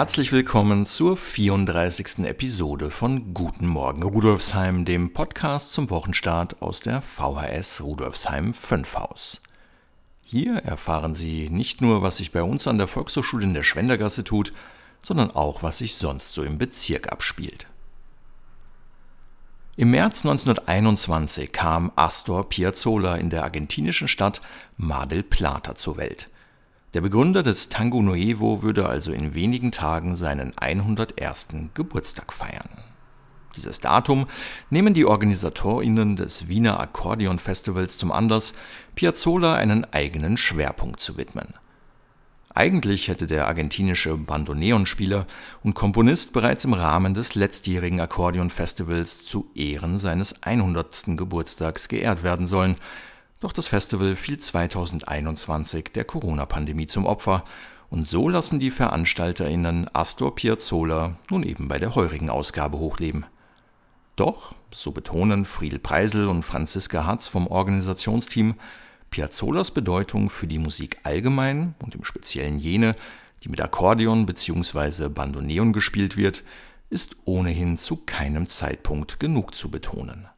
Herzlich willkommen zur 34. Episode von Guten Morgen Rudolfsheim, dem Podcast zum Wochenstart aus der VHS Rudolfsheim 5 Haus. Hier erfahren Sie nicht nur, was sich bei uns an der Volkshochschule in der Schwendergasse tut, sondern auch, was sich sonst so im Bezirk abspielt. Im März 1921 kam Astor Piazzolla in der argentinischen Stadt Mar del Plata zur Welt – der Begründer des Tango Nuevo würde also in wenigen Tagen seinen 101. Geburtstag feiern. Dieses Datum nehmen die OrganisatorInnen des Wiener Akkordeon Festivals zum Anlass, Piazzolla einen eigenen Schwerpunkt zu widmen. Eigentlich hätte der argentinische Bandoneonspieler und Komponist bereits im Rahmen des letztjährigen Akkordeon Festivals zu Ehren seines 100. Geburtstags geehrt werden sollen – doch das Festival fiel 2021 der Corona-Pandemie zum Opfer und so lassen die VeranstalterInnen Astor Piazzolla nun eben bei der heurigen Ausgabe hochleben. Doch, so betonen Friedel Preisel und Franziska Hatz vom Organisationsteam, Piazzolas Bedeutung für die Musik allgemein und im Speziellen jene, die mit Akkordeon bzw. Bandoneon gespielt wird, ist ohnehin zu keinem Zeitpunkt genug zu betonen.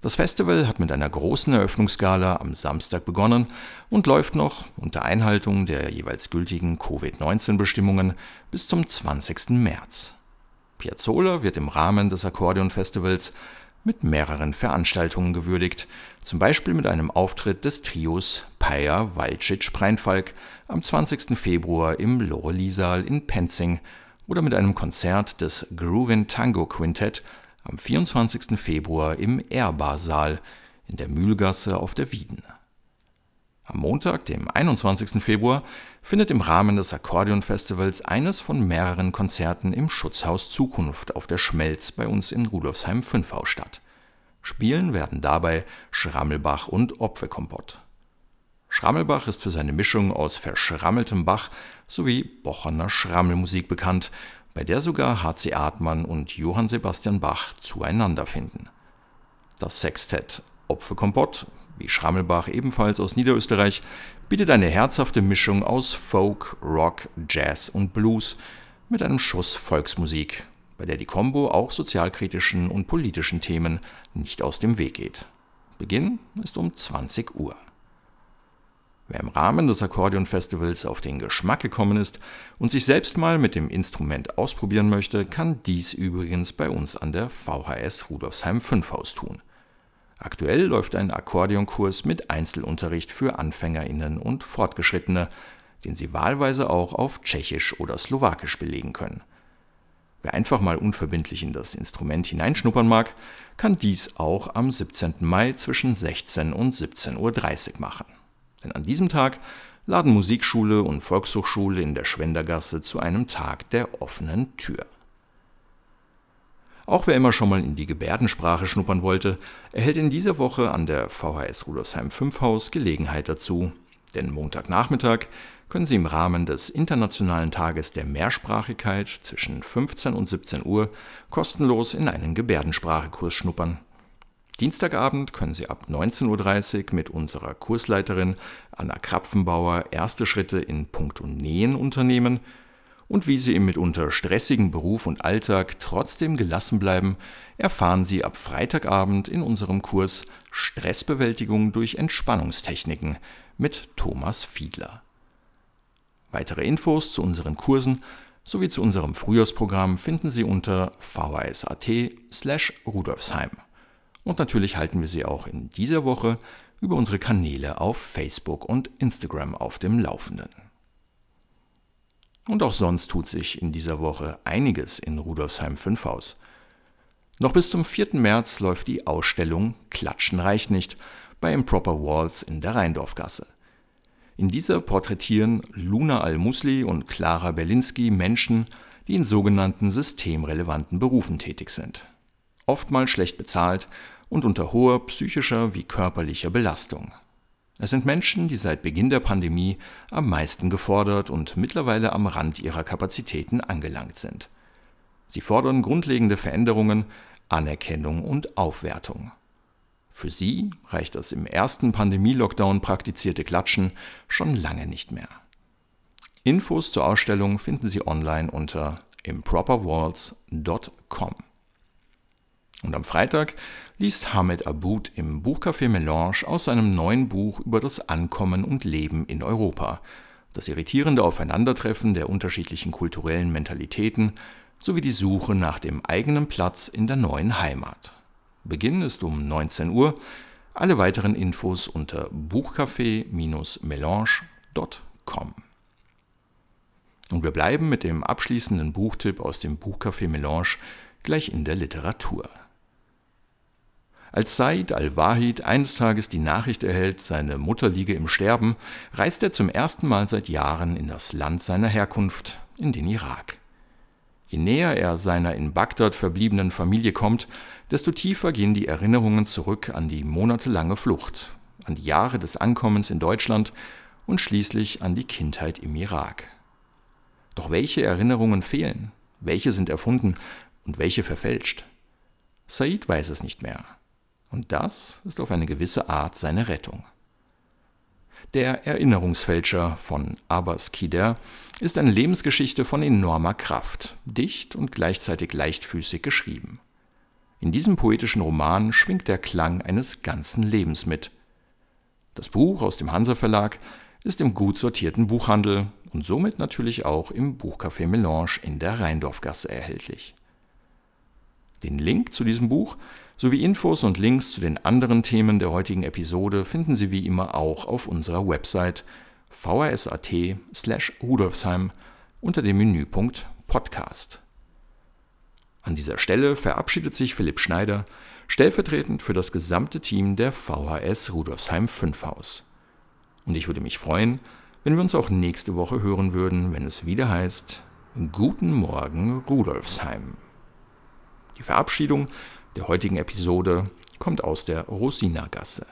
Das Festival hat mit einer großen Eröffnungsgala am Samstag begonnen und läuft noch unter Einhaltung der jeweils gültigen Covid-19-Bestimmungen bis zum 20. März. Piazzolla wird im Rahmen des Akkordeon-Festivals mit mehreren Veranstaltungen gewürdigt, zum Beispiel mit einem Auftritt des Trios Paya Walcic Preinfalk am 20. Februar im Loreliesaal in Penzing oder mit einem Konzert des Groovin Tango Quintett am 24. Februar im Ehrbar-Saal in der Mühlgasse auf der Wieden. Am Montag, dem 21. Februar, findet im Rahmen des Akkordeonfestivals eines von mehreren Konzerten im Schutzhaus Zukunft auf der Schmelz bei uns in Rudolfsheim 5 Haus statt. Spielen werden dabei Schrammelbach und Opferkompott. Schrammelbach ist für seine Mischung aus verschrammeltem Bach sowie Bochener Schrammelmusik bekannt bei der sogar H.C. Artmann und Johann Sebastian Bach zueinander finden. Das Sextett Opferkompott, wie Schrammelbach ebenfalls aus Niederösterreich, bietet eine herzhafte Mischung aus Folk, Rock, Jazz und Blues mit einem Schuss Volksmusik, bei der die Combo auch sozialkritischen und politischen Themen nicht aus dem Weg geht. Beginn ist um 20 Uhr. Wer im Rahmen des Akkordeon-Festivals auf den Geschmack gekommen ist und sich selbst mal mit dem Instrument ausprobieren möchte, kann dies übrigens bei uns an der VHS Rudolfsheim 5 Haus tun. Aktuell läuft ein Akkordeonkurs mit Einzelunterricht für AnfängerInnen und Fortgeschrittene, den Sie wahlweise auch auf Tschechisch oder Slowakisch belegen können. Wer einfach mal unverbindlich in das Instrument hineinschnuppern mag, kann dies auch am 17. Mai zwischen 16 und 17.30 Uhr machen. Denn an diesem Tag laden Musikschule und Volkshochschule in der Schwendergasse zu einem Tag der offenen Tür. Auch wer immer schon mal in die Gebärdensprache schnuppern wollte, erhält in dieser Woche an der VHS Rudolfsheim 5 Haus Gelegenheit dazu, denn Montagnachmittag können Sie im Rahmen des Internationalen Tages der Mehrsprachigkeit zwischen 15 und 17 Uhr kostenlos in einen Gebärdensprachekurs schnuppern. Dienstagabend können Sie ab 19.30 Uhr mit unserer Kursleiterin Anna Krapfenbauer erste Schritte in puncto Nähen unternehmen und wie Sie im mitunter stressigen Beruf und Alltag trotzdem gelassen bleiben, erfahren Sie ab Freitagabend in unserem Kurs Stressbewältigung durch Entspannungstechniken mit Thomas Fiedler. Weitere Infos zu unseren Kursen sowie zu unserem Frühjahrsprogramm finden Sie unter vhs.at slash rudolfsheim. Und natürlich halten wir Sie auch in dieser Woche über unsere Kanäle auf Facebook und Instagram auf dem Laufenden. Und auch sonst tut sich in dieser Woche einiges in Rudolfsheim 5 Haus. Noch bis zum 4. März läuft die Ausstellung Klatschen reicht nicht bei Improper Walls in der Rheindorfgasse. In dieser porträtieren Luna Al-Musli und Clara Berlinski Menschen, die in sogenannten systemrelevanten Berufen tätig sind. Oftmals schlecht bezahlt und unter hoher psychischer wie körperlicher Belastung. Es sind Menschen, die seit Beginn der Pandemie am meisten gefordert und mittlerweile am Rand ihrer Kapazitäten angelangt sind. Sie fordern grundlegende Veränderungen, Anerkennung und Aufwertung. Für sie reicht das im ersten Pandemie-Lockdown praktizierte Klatschen schon lange nicht mehr. Infos zur Ausstellung finden Sie online unter improperwalls.com. Und am Freitag liest Hamed Aboud im Buchcafé Melange aus seinem neuen Buch über das Ankommen und Leben in Europa, das irritierende Aufeinandertreffen der unterschiedlichen kulturellen Mentalitäten sowie die Suche nach dem eigenen Platz in der neuen Heimat. Beginn ist um 19 Uhr. Alle weiteren Infos unter buchcafé-melange.com. Und wir bleiben mit dem abschließenden Buchtipp aus dem Buchcafé Melange gleich in der Literatur. Als Said al-Wahid eines Tages die Nachricht erhält, seine Mutter liege im Sterben, reist er zum ersten Mal seit Jahren in das Land seiner Herkunft, in den Irak. Je näher er seiner in Bagdad verbliebenen Familie kommt, desto tiefer gehen die Erinnerungen zurück an die monatelange Flucht, an die Jahre des Ankommens in Deutschland und schließlich an die Kindheit im Irak. Doch welche Erinnerungen fehlen? Welche sind erfunden und welche verfälscht? Said weiß es nicht mehr. Und das ist auf eine gewisse Art seine Rettung. Der Erinnerungsfälscher von Abbas Kider ist eine Lebensgeschichte von enormer Kraft, dicht und gleichzeitig leichtfüßig geschrieben. In diesem poetischen Roman schwingt der Klang eines ganzen Lebens mit. Das Buch aus dem Hansa Verlag ist im gut sortierten Buchhandel und somit natürlich auch im Buchcafé Melange in der Rheindorfgasse erhältlich. Den Link zu diesem Buch sowie Infos und Links zu den anderen Themen der heutigen Episode finden Sie wie immer auch auf unserer Website vrs.at slash rudolfsheim unter dem Menüpunkt Podcast. An dieser Stelle verabschiedet sich Philipp Schneider stellvertretend für das gesamte Team der VHS Rudolfsheim 5 Haus. Und ich würde mich freuen, wenn wir uns auch nächste Woche hören würden, wenn es wieder heißt Guten Morgen Rudolfsheim. Die Verabschiedung der heutigen Episode kommt aus der Rosinagasse.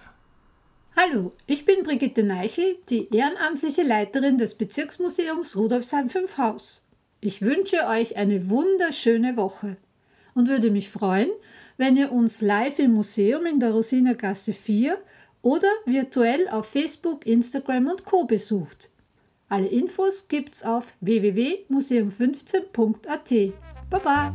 Hallo, ich bin Brigitte Neichel, die ehrenamtliche Leiterin des Bezirksmuseums Rudolfsheim 5 Haus. Ich wünsche euch eine wunderschöne Woche und würde mich freuen, wenn ihr uns live im Museum in der Rosinagasse 4 oder virtuell auf Facebook, Instagram und Co. besucht. Alle Infos gibt's auf www.museum15.at. Baba!